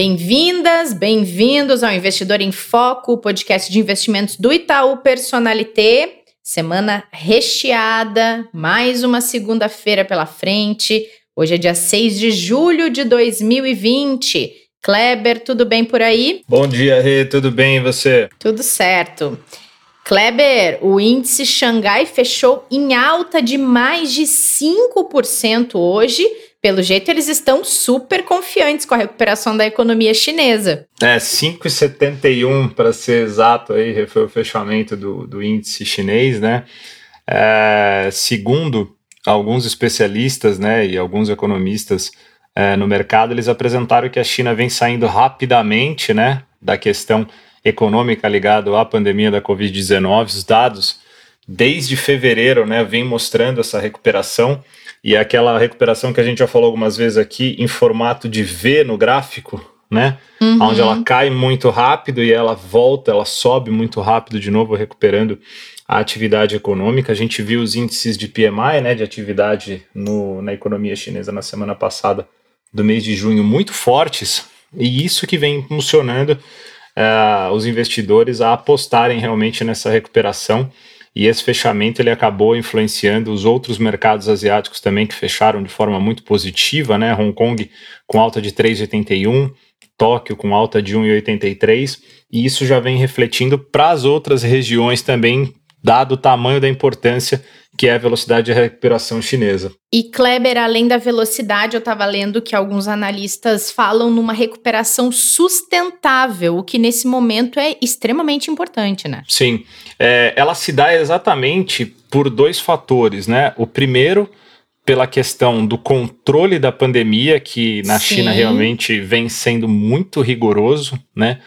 Bem-vindas, bem-vindos ao Investidor em Foco, o podcast de investimentos do Itaú Personalité. Semana recheada, mais uma segunda-feira pela frente. Hoje é dia 6 de julho de 2020. Kleber, tudo bem por aí? Bom dia, Rê, tudo bem e você? Tudo certo. Kleber, o índice Xangai fechou em alta de mais de 5% hoje pelo jeito, eles estão super confiantes com a recuperação da economia chinesa. É, 5,71 para ser exato, aí foi o fechamento do, do índice chinês, né? É, segundo alguns especialistas né, e alguns economistas é, no mercado, eles apresentaram que a China vem saindo rapidamente né, da questão econômica ligada à pandemia da Covid-19. Os dados desde fevereiro né, vem mostrando essa recuperação e é aquela recuperação que a gente já falou algumas vezes aqui em formato de V no gráfico, né? Uhum. Onde ela cai muito rápido e ela volta, ela sobe muito rápido de novo, recuperando a atividade econômica. A gente viu os índices de PMI, né, de atividade no, na economia chinesa na semana passada do mês de junho muito fortes, e isso que vem impulsionando uh, os investidores a apostarem realmente nessa recuperação e esse fechamento ele acabou influenciando os outros mercados asiáticos também que fecharam de forma muito positiva, né? Hong Kong com alta de 3,81, Tóquio com alta de 1,83, e isso já vem refletindo para as outras regiões também, dado o tamanho da importância que é a velocidade de recuperação chinesa. E Kleber, além da velocidade, eu estava lendo que alguns analistas falam numa recuperação sustentável, o que nesse momento é extremamente importante, né? Sim, é, ela se dá exatamente por dois fatores, né? O primeiro pela questão do controle da pandemia, que na Sim. China realmente vem sendo muito rigoroso, né?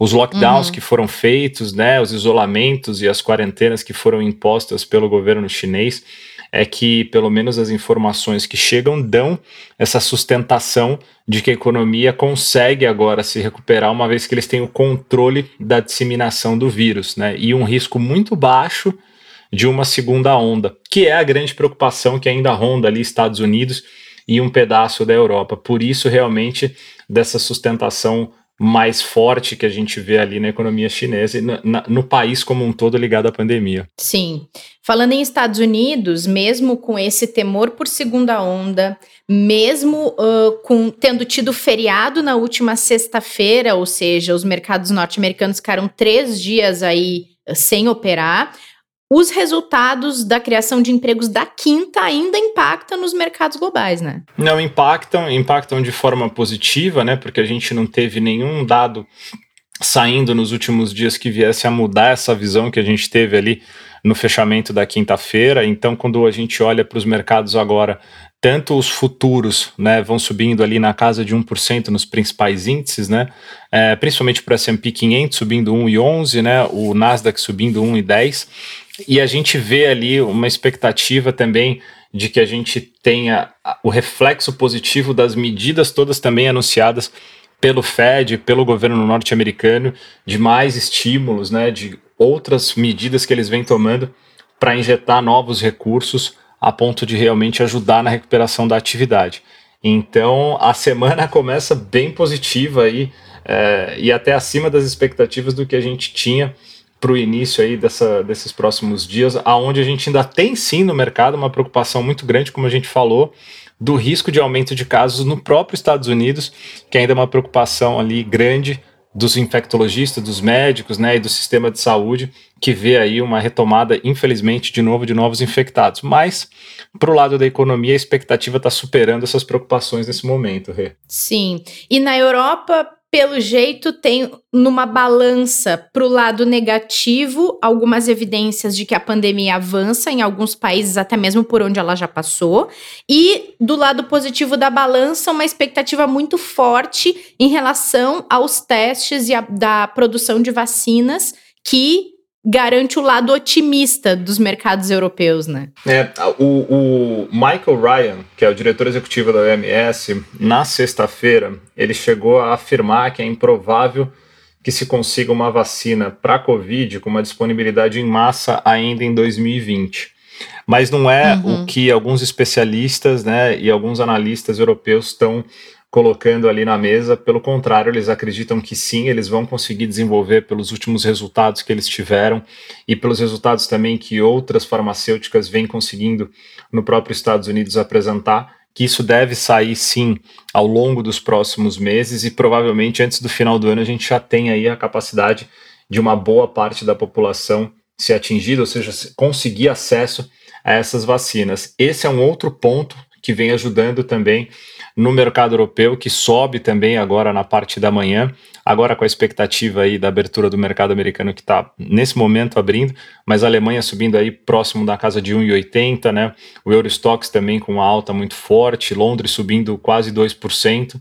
Os lockdowns uhum. que foram feitos, né? Os isolamentos e as quarentenas que foram impostas pelo governo chinês, é que pelo menos as informações que chegam dão essa sustentação de que a economia consegue agora se recuperar, uma vez que eles têm o controle da disseminação do vírus, né? E um risco muito baixo de uma segunda onda, que é a grande preocupação que ainda ronda ali Estados Unidos e um pedaço da Europa. Por isso, realmente, dessa sustentação mais forte que a gente vê ali na economia chinesa e no, no país como um todo ligado à pandemia. Sim. Falando em Estados Unidos, mesmo com esse temor por segunda onda, mesmo uh, com tendo tido feriado na última sexta-feira, ou seja, os mercados norte-americanos ficaram três dias aí sem operar, os resultados da criação de empregos da quinta ainda impactam nos mercados globais, né? Não impactam, impactam de forma positiva, né? Porque a gente não teve nenhum dado saindo nos últimos dias que viesse a mudar essa visão que a gente teve ali no fechamento da quinta-feira. Então, quando a gente olha para os mercados agora, tanto os futuros né, vão subindo ali na casa de 1% nos principais índices, né, é, principalmente para o S&P 500 subindo 1,11, né, o Nasdaq subindo 1,10, e a gente vê ali uma expectativa também de que a gente tenha o reflexo positivo das medidas todas também anunciadas pelo Fed, pelo governo norte-americano, de mais estímulos, né, de outras medidas que eles vêm tomando para injetar novos recursos a ponto de realmente ajudar na recuperação da atividade. Então a semana começa bem positiva aí é, e até acima das expectativas do que a gente tinha para o início aí dessa, desses próximos dias, aonde a gente ainda tem sim no mercado uma preocupação muito grande, como a gente falou, do risco de aumento de casos no próprio Estados Unidos, que ainda é uma preocupação ali grande dos infectologistas, dos médicos, né, e do sistema de saúde, que vê aí uma retomada, infelizmente, de novo de novos infectados. Mas, para o lado da economia, a expectativa está superando essas preocupações nesse momento, Rê. Sim. E na Europa, pelo jeito, tem numa balança para o lado negativo algumas evidências de que a pandemia avança em alguns países, até mesmo por onde ela já passou, e do lado positivo da balança, uma expectativa muito forte em relação aos testes e a, da produção de vacinas que garante o lado otimista dos mercados europeus, né? É, o, o, Michael Ryan, que é o diretor executivo da OMS, na sexta-feira, ele chegou a afirmar que é improvável que se consiga uma vacina para a Covid com uma disponibilidade em massa ainda em 2020. Mas não é uhum. o que alguns especialistas né, e alguns analistas europeus estão colocando ali na mesa. Pelo contrário, eles acreditam que sim, eles vão conseguir desenvolver pelos últimos resultados que eles tiveram e pelos resultados também que outras farmacêuticas vêm conseguindo no próprio Estados Unidos apresentar. Que isso deve sair sim ao longo dos próximos meses e provavelmente antes do final do ano a gente já tem aí a capacidade de uma boa parte da população ser atingida, ou seja, conseguir acesso a essas vacinas. Esse é um outro ponto que vem ajudando também no mercado europeu, que sobe também agora na parte da manhã, agora com a expectativa aí da abertura do mercado americano que está nesse momento abrindo, mas a Alemanha subindo aí próximo da casa de 1,80, né? O Eurostox também com uma alta muito forte, Londres subindo quase 2%,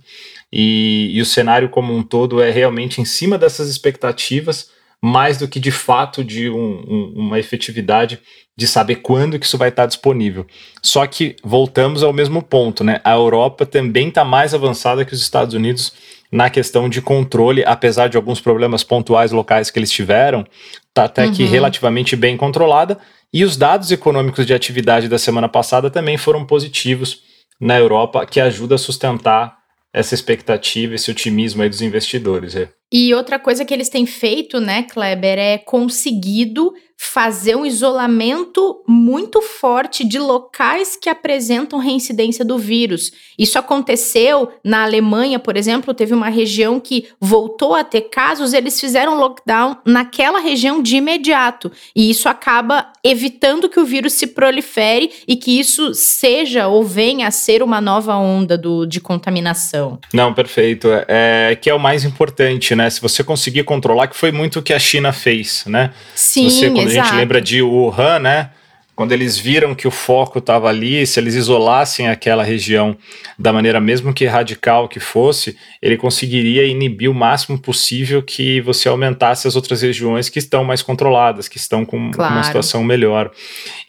e, e o cenário como um todo é realmente em cima dessas expectativas, mais do que de fato de um, um, uma efetividade de saber quando que isso vai estar disponível. Só que voltamos ao mesmo ponto, né? A Europa também está mais avançada que os Estados Unidos na questão de controle, apesar de alguns problemas pontuais locais que eles tiveram, está até uhum. que relativamente bem controlada. E os dados econômicos de atividade da semana passada também foram positivos na Europa, que ajuda a sustentar essa expectativa, esse otimismo aí dos investidores. É. E outra coisa que eles têm feito, né, Kleber, é conseguido fazer um isolamento muito forte de locais que apresentam reincidência do vírus. Isso aconteceu na Alemanha, por exemplo, teve uma região que voltou a ter casos, eles fizeram lockdown naquela região de imediato. E isso acaba evitando que o vírus se prolifere e que isso seja ou venha a ser uma nova onda do, de contaminação. Não, perfeito. É, é que é o mais importante, né? Se você conseguir controlar, que foi muito o que a China fez, né? Sim, quando Exato. a gente lembra de Wuhan, né? Quando eles viram que o foco estava ali, se eles isolassem aquela região da maneira mesmo que radical que fosse, ele conseguiria inibir o máximo possível que você aumentasse as outras regiões que estão mais controladas, que estão com claro. uma situação melhor.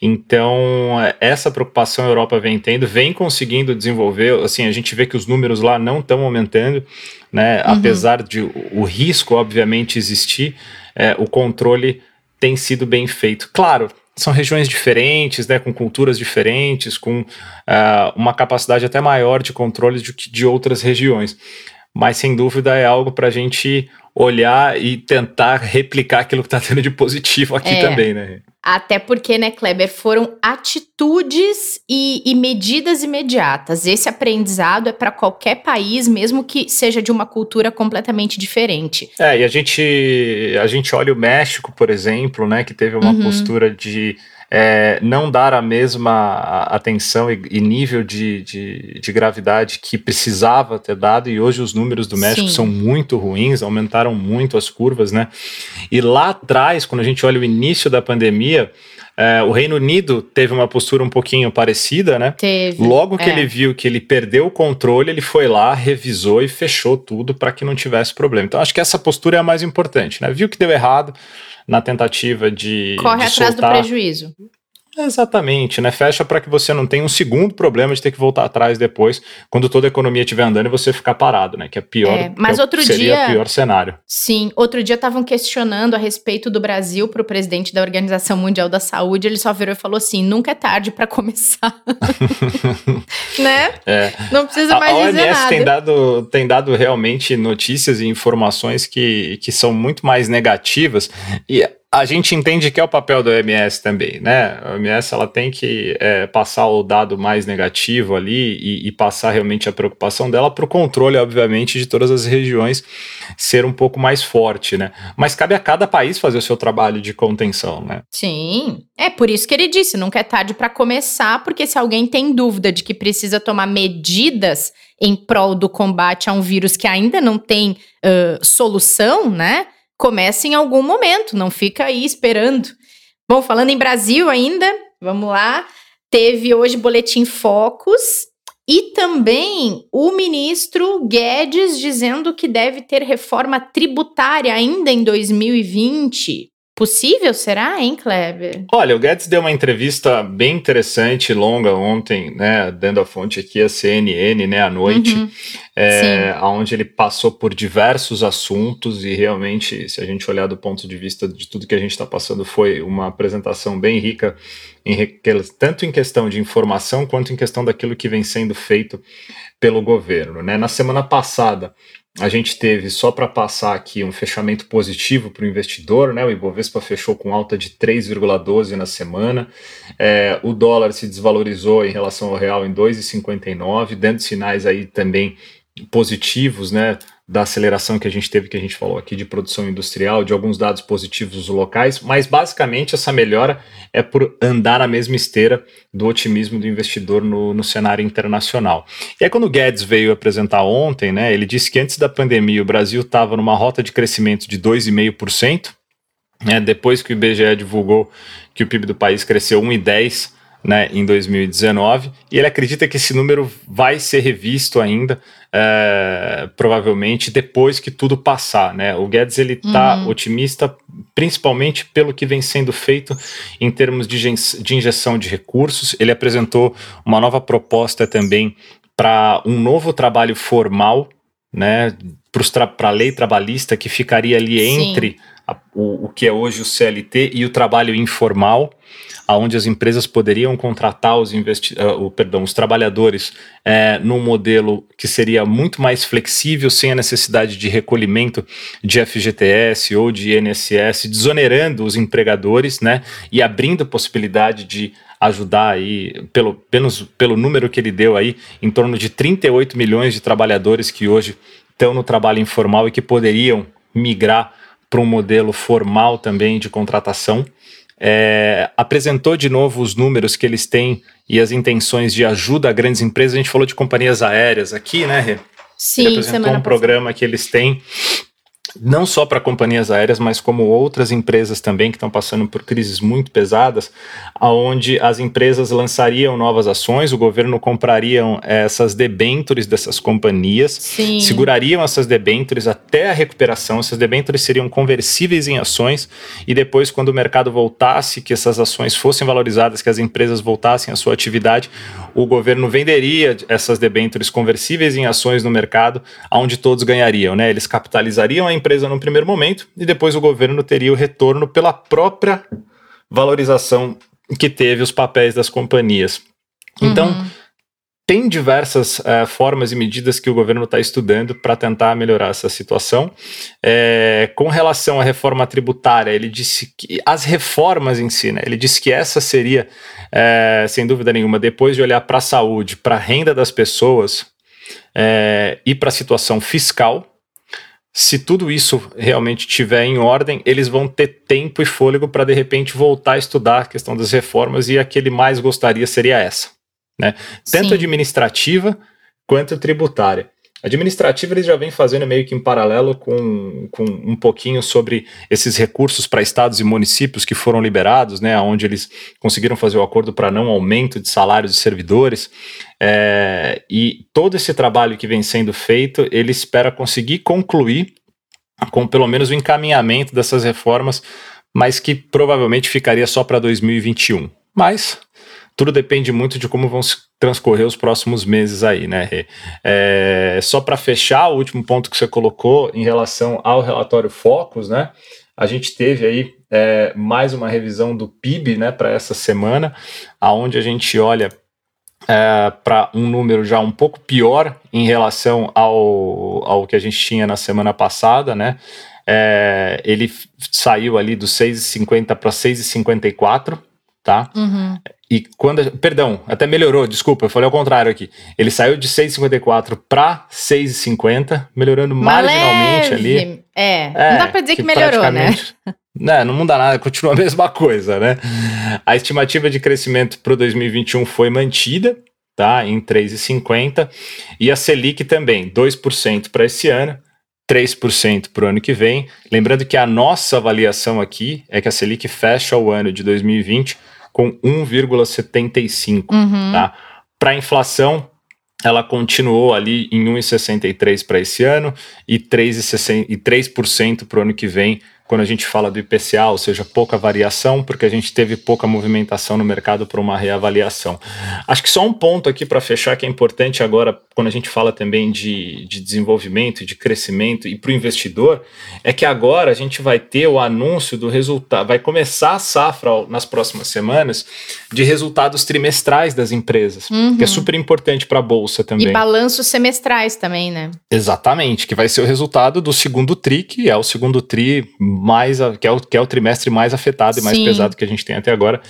Então, essa preocupação a Europa vem tendo, vem conseguindo desenvolver, assim, a gente vê que os números lá não estão aumentando, né? Uhum. Apesar de o risco, obviamente, existir, é, o controle tem sido bem feito. Claro, são regiões diferentes, né, com culturas diferentes, com uh, uma capacidade até maior de controle de, de outras regiões. Mas sem dúvida é algo para a gente olhar e tentar replicar aquilo que está tendo de positivo aqui é. também, né? Até porque, né, Kleber, foram atitudes e, e medidas imediatas. Esse aprendizado é para qualquer país, mesmo que seja de uma cultura completamente diferente. É, e a gente, a gente olha o México, por exemplo, né, que teve uma uhum. postura de é, não dar a mesma atenção e, e nível de, de, de, gravidade que precisava ter dado, e hoje os números do México Sim. são muito ruins, aumentaram muito as curvas, né? E lá atrás, quando a gente olha o início da pandemia, é, o Reino Unido teve uma postura um pouquinho parecida, né? Teve. Logo que é. ele viu que ele perdeu o controle, ele foi lá, revisou e fechou tudo para que não tivesse problema. Então, acho que essa postura é a mais importante, né? Viu que deu errado, na tentativa de. Corre de atrás soltar. do prejuízo. Exatamente, né? Fecha para que você não tenha um segundo problema de ter que voltar atrás depois, quando toda a economia estiver andando e você ficar parado, né? Que é pior. É, mas é, outro seria dia, pior cenário. Sim, outro dia estavam questionando a respeito do Brasil para o presidente da Organização Mundial da Saúde. Ele só virou e falou assim: nunca é tarde para começar. né? É. Não precisa mais a dizer OMS nada. Tem dado, tem dado realmente notícias e informações que, que são muito mais negativas. E a gente entende que é o papel do OMS também, né? A OMS ela tem que é, passar o dado mais negativo ali e, e passar realmente a preocupação dela para o controle, obviamente, de todas as regiões ser um pouco mais forte, né? Mas cabe a cada país fazer o seu trabalho de contenção, né? Sim, é por isso que ele disse, nunca é tarde para começar, porque se alguém tem dúvida de que precisa tomar medidas em prol do combate a um vírus que ainda não tem uh, solução, né? Começa em algum momento, não fica aí esperando. Bom, falando em Brasil ainda, vamos lá. Teve hoje boletim Focus e também o ministro Guedes dizendo que deve ter reforma tributária ainda em 2020. Possível, será, hein, Kleber? Olha, o Guedes deu uma entrevista bem interessante, longa ontem, né, dando a fonte aqui a CNN, né, à noite, uhum. é, onde ele passou por diversos assuntos e realmente, se a gente olhar do ponto de vista de tudo que a gente está passando, foi uma apresentação bem rica, em, tanto em questão de informação quanto em questão daquilo que vem sendo feito pelo governo, né. Na semana passada, a gente teve, só para passar aqui, um fechamento positivo para o investidor, né? O Ibovespa fechou com alta de 3,12 na semana. É, o dólar se desvalorizou em relação ao real em 2,59, dando sinais aí também positivos, né? Da aceleração que a gente teve, que a gente falou aqui de produção industrial, de alguns dados positivos locais, mas basicamente essa melhora é por andar na mesma esteira do otimismo do investidor no, no cenário internacional. E aí, quando o Guedes veio apresentar ontem, né, ele disse que antes da pandemia o Brasil estava numa rota de crescimento de 2,5%, né, depois que o IBGE divulgou que o PIB do país cresceu 1,10%, né, em 2019, e ele acredita que esse número vai ser revisto ainda, é, provavelmente depois que tudo passar. Né? O Guedes ele está uhum. otimista, principalmente pelo que vem sendo feito em termos de, de injeção de recursos. Ele apresentou uma nova proposta também para um novo trabalho formal, né, para a lei trabalhista que ficaria ali Sim. entre a, o, o que é hoje o CLT e o trabalho informal aonde as empresas poderiam contratar os, investi uh, o, perdão, os trabalhadores é, num modelo que seria muito mais flexível, sem a necessidade de recolhimento de FGTS ou de INSS, desonerando os empregadores né, e abrindo possibilidade de ajudar aí, pelo, pelo, pelo número que ele deu aí, em torno de 38 milhões de trabalhadores que hoje estão no trabalho informal e que poderiam migrar para um modelo formal também de contratação é, apresentou de novo os números que eles têm e as intenções de ajuda a grandes empresas. A gente falou de companhias aéreas aqui, né, Rê? Sim, Ele apresentou um programa que eles têm não só para companhias aéreas, mas como outras empresas também que estão passando por crises muito pesadas, aonde as empresas lançariam novas ações, o governo compraria essas debêntures dessas companhias, Sim. segurariam essas debêntures até a recuperação, essas debêntures seriam conversíveis em ações e depois quando o mercado voltasse, que essas ações fossem valorizadas, que as empresas voltassem à sua atividade, o governo venderia essas debêntures conversíveis em ações no mercado, onde todos ganhariam, né? Eles capitalizariam a empresa no primeiro momento e depois o governo teria o retorno pela própria valorização que teve os papéis das companhias. Então, uhum. Tem diversas uh, formas e medidas que o governo está estudando para tentar melhorar essa situação. É, com relação à reforma tributária, ele disse que as reformas em si, né, ele disse que essa seria, é, sem dúvida nenhuma, depois de olhar para a saúde, para a renda das pessoas é, e para a situação fiscal, se tudo isso realmente estiver em ordem, eles vão ter tempo e fôlego para de repente voltar a estudar a questão das reformas e a que ele mais gostaria seria essa, né? Tanto Sim. administrativa quanto tributária. Administrativa eles já vêm fazendo meio que em paralelo com, com um pouquinho sobre esses recursos para estados e municípios que foram liberados, né, onde eles conseguiram fazer o acordo para não aumento de salários de servidores. É, e todo esse trabalho que vem sendo feito, ele espera conseguir concluir com pelo menos o encaminhamento dessas reformas, mas que provavelmente ficaria só para 2021. Mas tudo depende muito de como vão transcorrer os próximos meses aí, né? É, só para fechar, o último ponto que você colocou em relação ao relatório Focus, né? A gente teve aí é, mais uma revisão do PIB, né, para essa semana, aonde a gente olha é, para um número já um pouco pior em relação ao, ao que a gente tinha na semana passada, né? é, ele saiu ali dos 6,50 para 6,54, tá? Uhum. E quando. Perdão, até melhorou, desculpa, eu falei ao contrário aqui. Ele saiu de 6,54 para 6,50, melhorando Uma marginalmente leve. ali. É, é, não dá para dizer que, que melhorou, né? Né, não muda nada, continua a mesma coisa, né? A estimativa de crescimento para 2021 foi mantida, tá? Em 3,50 e a Selic também, 2% para esse ano, 3% para o ano que vem. Lembrando que a nossa avaliação aqui é que a Selic fecha o ano de 2020 com 1,75, uhum. tá? Para a inflação, ela continuou ali em 1,63 para esse ano e 3% para o ano que vem quando a gente fala do IPCA, ou seja, pouca variação, porque a gente teve pouca movimentação no mercado para uma reavaliação. Acho que só um ponto aqui para fechar que é importante agora, quando a gente fala também de, de desenvolvimento, de crescimento e para o investidor, é que agora a gente vai ter o anúncio do resultado, vai começar a safra nas próximas semanas de resultados trimestrais das empresas, uhum. que é super importante para a Bolsa também. E balanços semestrais também, né? Exatamente, que vai ser o resultado do segundo TRI, que é o segundo TRI mais que é o, que é o trimestre mais afetado e mais Sim. pesado que a gente tem até agora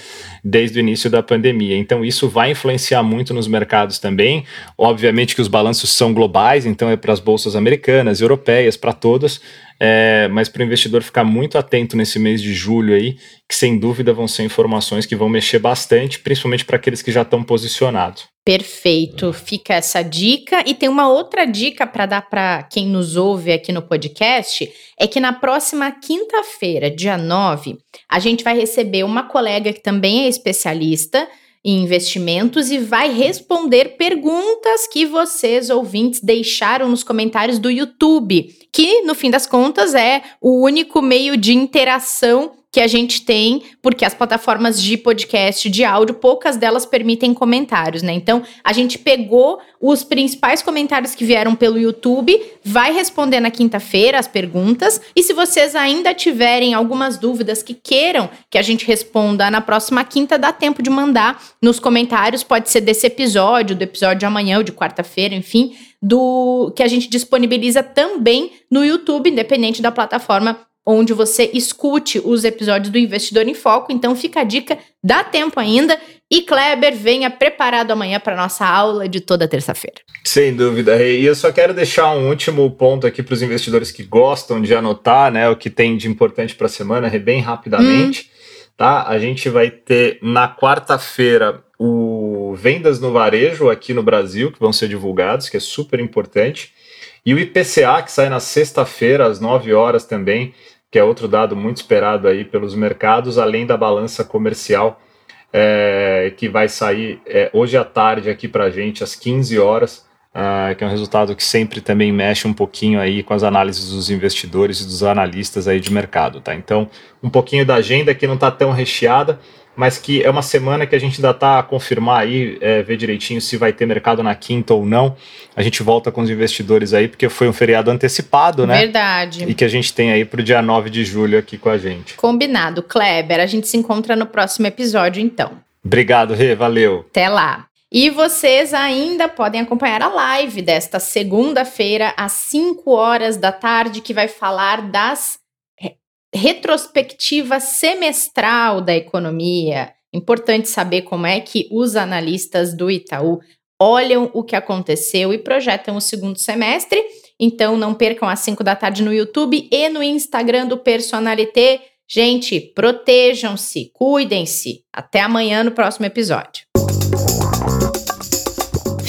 desde o início da pandemia. Então isso vai influenciar muito nos mercados também. Obviamente que os balanços são globais, então é para as bolsas americanas, europeias, para todas. É, mas para o investidor ficar muito atento nesse mês de julho aí, que sem dúvida vão ser informações que vão mexer bastante, principalmente para aqueles que já estão posicionados. Perfeito, fica essa dica. E tem uma outra dica para dar para quem nos ouve aqui no podcast: é que na próxima quinta-feira, dia 9, a gente vai receber uma colega que também é especialista em investimentos e vai responder perguntas que vocês, ouvintes, deixaram nos comentários do YouTube, que no fim das contas é o único meio de interação que a gente tem, porque as plataformas de podcast de áudio, poucas delas permitem comentários, né? Então, a gente pegou os principais comentários que vieram pelo YouTube, vai responder na quinta-feira as perguntas, e se vocês ainda tiverem algumas dúvidas que queiram que a gente responda na próxima quinta, dá tempo de mandar nos comentários, pode ser desse episódio, do episódio de amanhã ou de quarta-feira, enfim, do que a gente disponibiliza também no YouTube, independente da plataforma onde você escute os episódios do Investidor em Foco. Então fica a dica, dá tempo ainda. E Kleber, venha preparado amanhã para nossa aula de toda terça-feira. Sem dúvida. E eu só quero deixar um último ponto aqui para os investidores que gostam de anotar, né, o que tem de importante para a semana, bem rapidamente. Hum. Tá? A gente vai ter na quarta-feira o vendas no varejo aqui no Brasil, que vão ser divulgados, que é super importante. E o IPCA, que sai na sexta-feira, às 9 horas também, que é outro dado muito esperado aí pelos mercados, além da balança comercial, é, que vai sair é, hoje à tarde aqui para a gente, às 15 horas, uh, que é um resultado que sempre também mexe um pouquinho aí com as análises dos investidores e dos analistas aí de mercado, tá? Então, um pouquinho da agenda que não está tão recheada, mas que é uma semana que a gente ainda está a confirmar aí, é, ver direitinho se vai ter mercado na quinta ou não. A gente volta com os investidores aí, porque foi um feriado antecipado, né? Verdade. E que a gente tem aí para o dia 9 de julho aqui com a gente. Combinado. Kleber, a gente se encontra no próximo episódio, então. Obrigado, Rê, valeu. Até lá. E vocês ainda podem acompanhar a live desta segunda-feira, às 5 horas da tarde, que vai falar das retrospectiva semestral da economia. Importante saber como é que os analistas do Itaú olham o que aconteceu e projetam o segundo semestre. Então não percam às 5 da tarde no YouTube e no Instagram do Personalité. Gente, protejam-se, cuidem-se. Até amanhã no próximo episódio.